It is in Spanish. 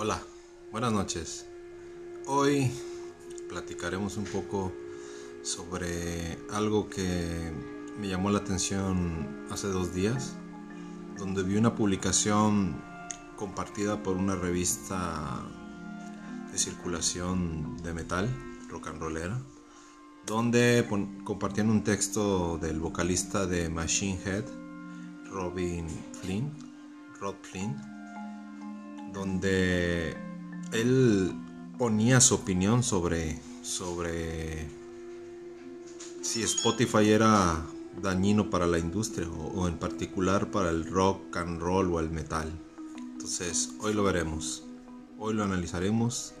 Hola, buenas noches. Hoy platicaremos un poco sobre algo que me llamó la atención hace dos días, donde vi una publicación compartida por una revista de circulación de metal, rock and donde compartían un texto del vocalista de Machine Head, Robin Flynn, Rod Flynn, donde él ponía su opinión sobre, sobre si Spotify era dañino para la industria o, o, en particular para el rock and roll o el metal. Entonces, hoy lo veremos, hoy lo analizaremos